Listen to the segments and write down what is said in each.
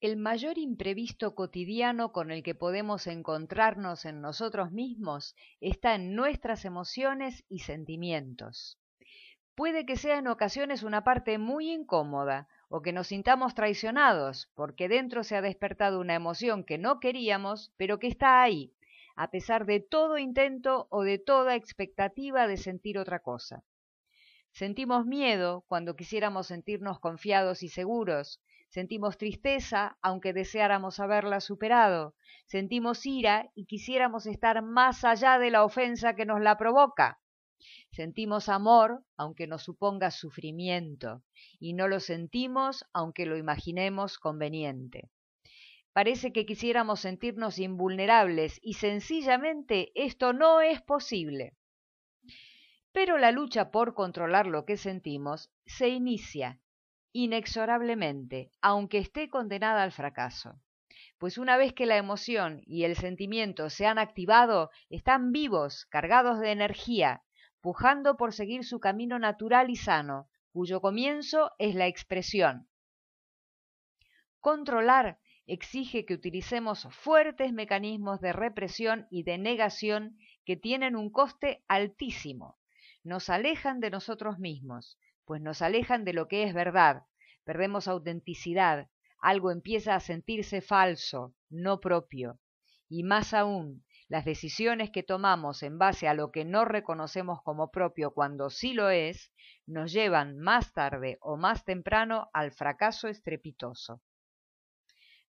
El mayor imprevisto cotidiano con el que podemos encontrarnos en nosotros mismos está en nuestras emociones y sentimientos. Puede que sea en ocasiones una parte muy incómoda o que nos sintamos traicionados porque dentro se ha despertado una emoción que no queríamos, pero que está ahí, a pesar de todo intento o de toda expectativa de sentir otra cosa. Sentimos miedo cuando quisiéramos sentirnos confiados y seguros, Sentimos tristeza, aunque deseáramos haberla superado. Sentimos ira y quisiéramos estar más allá de la ofensa que nos la provoca. Sentimos amor, aunque nos suponga sufrimiento, y no lo sentimos, aunque lo imaginemos conveniente. Parece que quisiéramos sentirnos invulnerables y sencillamente esto no es posible. Pero la lucha por controlar lo que sentimos se inicia inexorablemente, aunque esté condenada al fracaso. Pues una vez que la emoción y el sentimiento se han activado, están vivos, cargados de energía, pujando por seguir su camino natural y sano, cuyo comienzo es la expresión. Controlar exige que utilicemos fuertes mecanismos de represión y de negación que tienen un coste altísimo. Nos alejan de nosotros mismos, pues nos alejan de lo que es verdad, perdemos autenticidad, algo empieza a sentirse falso, no propio. Y más aún, las decisiones que tomamos en base a lo que no reconocemos como propio cuando sí lo es, nos llevan más tarde o más temprano al fracaso estrepitoso.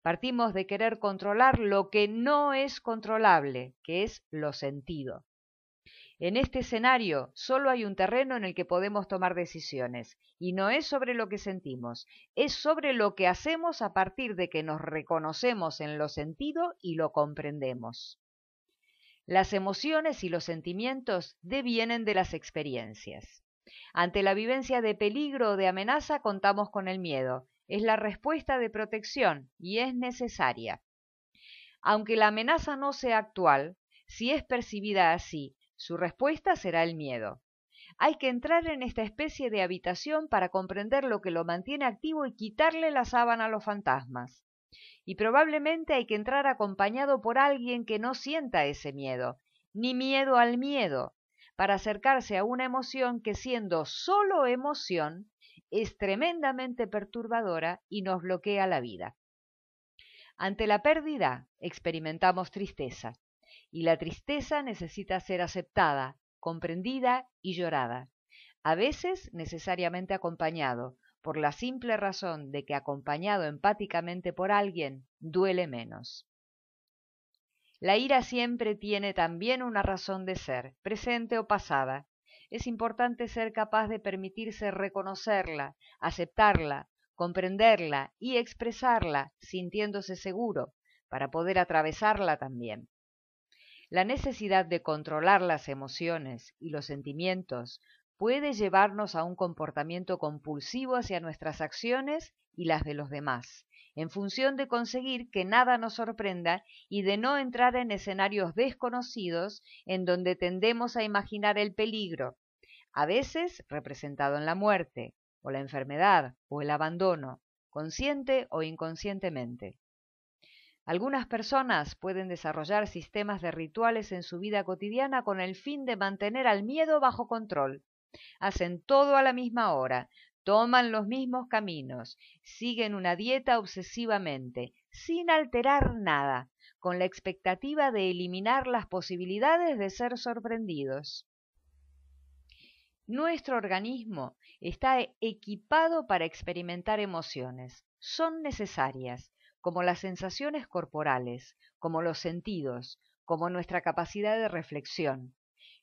Partimos de querer controlar lo que no es controlable, que es lo sentido. En este escenario solo hay un terreno en el que podemos tomar decisiones, y no es sobre lo que sentimos, es sobre lo que hacemos a partir de que nos reconocemos en lo sentido y lo comprendemos. Las emociones y los sentimientos devienen de las experiencias. Ante la vivencia de peligro o de amenaza contamos con el miedo. Es la respuesta de protección y es necesaria. Aunque la amenaza no sea actual, si es percibida así su respuesta será el miedo. Hay que entrar en esta especie de habitación para comprender lo que lo mantiene activo y quitarle la sábana a los fantasmas. Y probablemente hay que entrar acompañado por alguien que no sienta ese miedo, ni miedo al miedo, para acercarse a una emoción que siendo solo emoción es tremendamente perturbadora y nos bloquea la vida. Ante la pérdida experimentamos tristeza y la tristeza necesita ser aceptada, comprendida y llorada, a veces necesariamente acompañado, por la simple razón de que acompañado empáticamente por alguien duele menos. La ira siempre tiene también una razón de ser, presente o pasada. Es importante ser capaz de permitirse reconocerla, aceptarla, comprenderla y expresarla sintiéndose seguro, para poder atravesarla también. La necesidad de controlar las emociones y los sentimientos puede llevarnos a un comportamiento compulsivo hacia nuestras acciones y las de los demás, en función de conseguir que nada nos sorprenda y de no entrar en escenarios desconocidos en donde tendemos a imaginar el peligro, a veces representado en la muerte, o la enfermedad, o el abandono, consciente o inconscientemente. Algunas personas pueden desarrollar sistemas de rituales en su vida cotidiana con el fin de mantener al miedo bajo control. Hacen todo a la misma hora, toman los mismos caminos, siguen una dieta obsesivamente, sin alterar nada, con la expectativa de eliminar las posibilidades de ser sorprendidos. Nuestro organismo está equipado para experimentar emociones. Son necesarias, como las sensaciones corporales, como los sentidos, como nuestra capacidad de reflexión.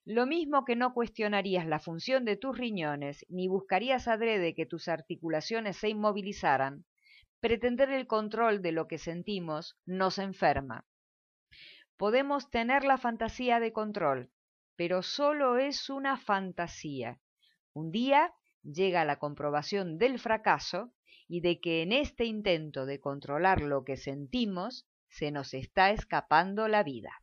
Lo mismo que no cuestionarías la función de tus riñones, ni buscarías adrede que tus articulaciones se inmovilizaran, pretender el control de lo que sentimos nos enferma. Podemos tener la fantasía de control, pero solo es una fantasía. Un día llega la comprobación del fracaso y de que en este intento de controlar lo que sentimos se nos está escapando la vida.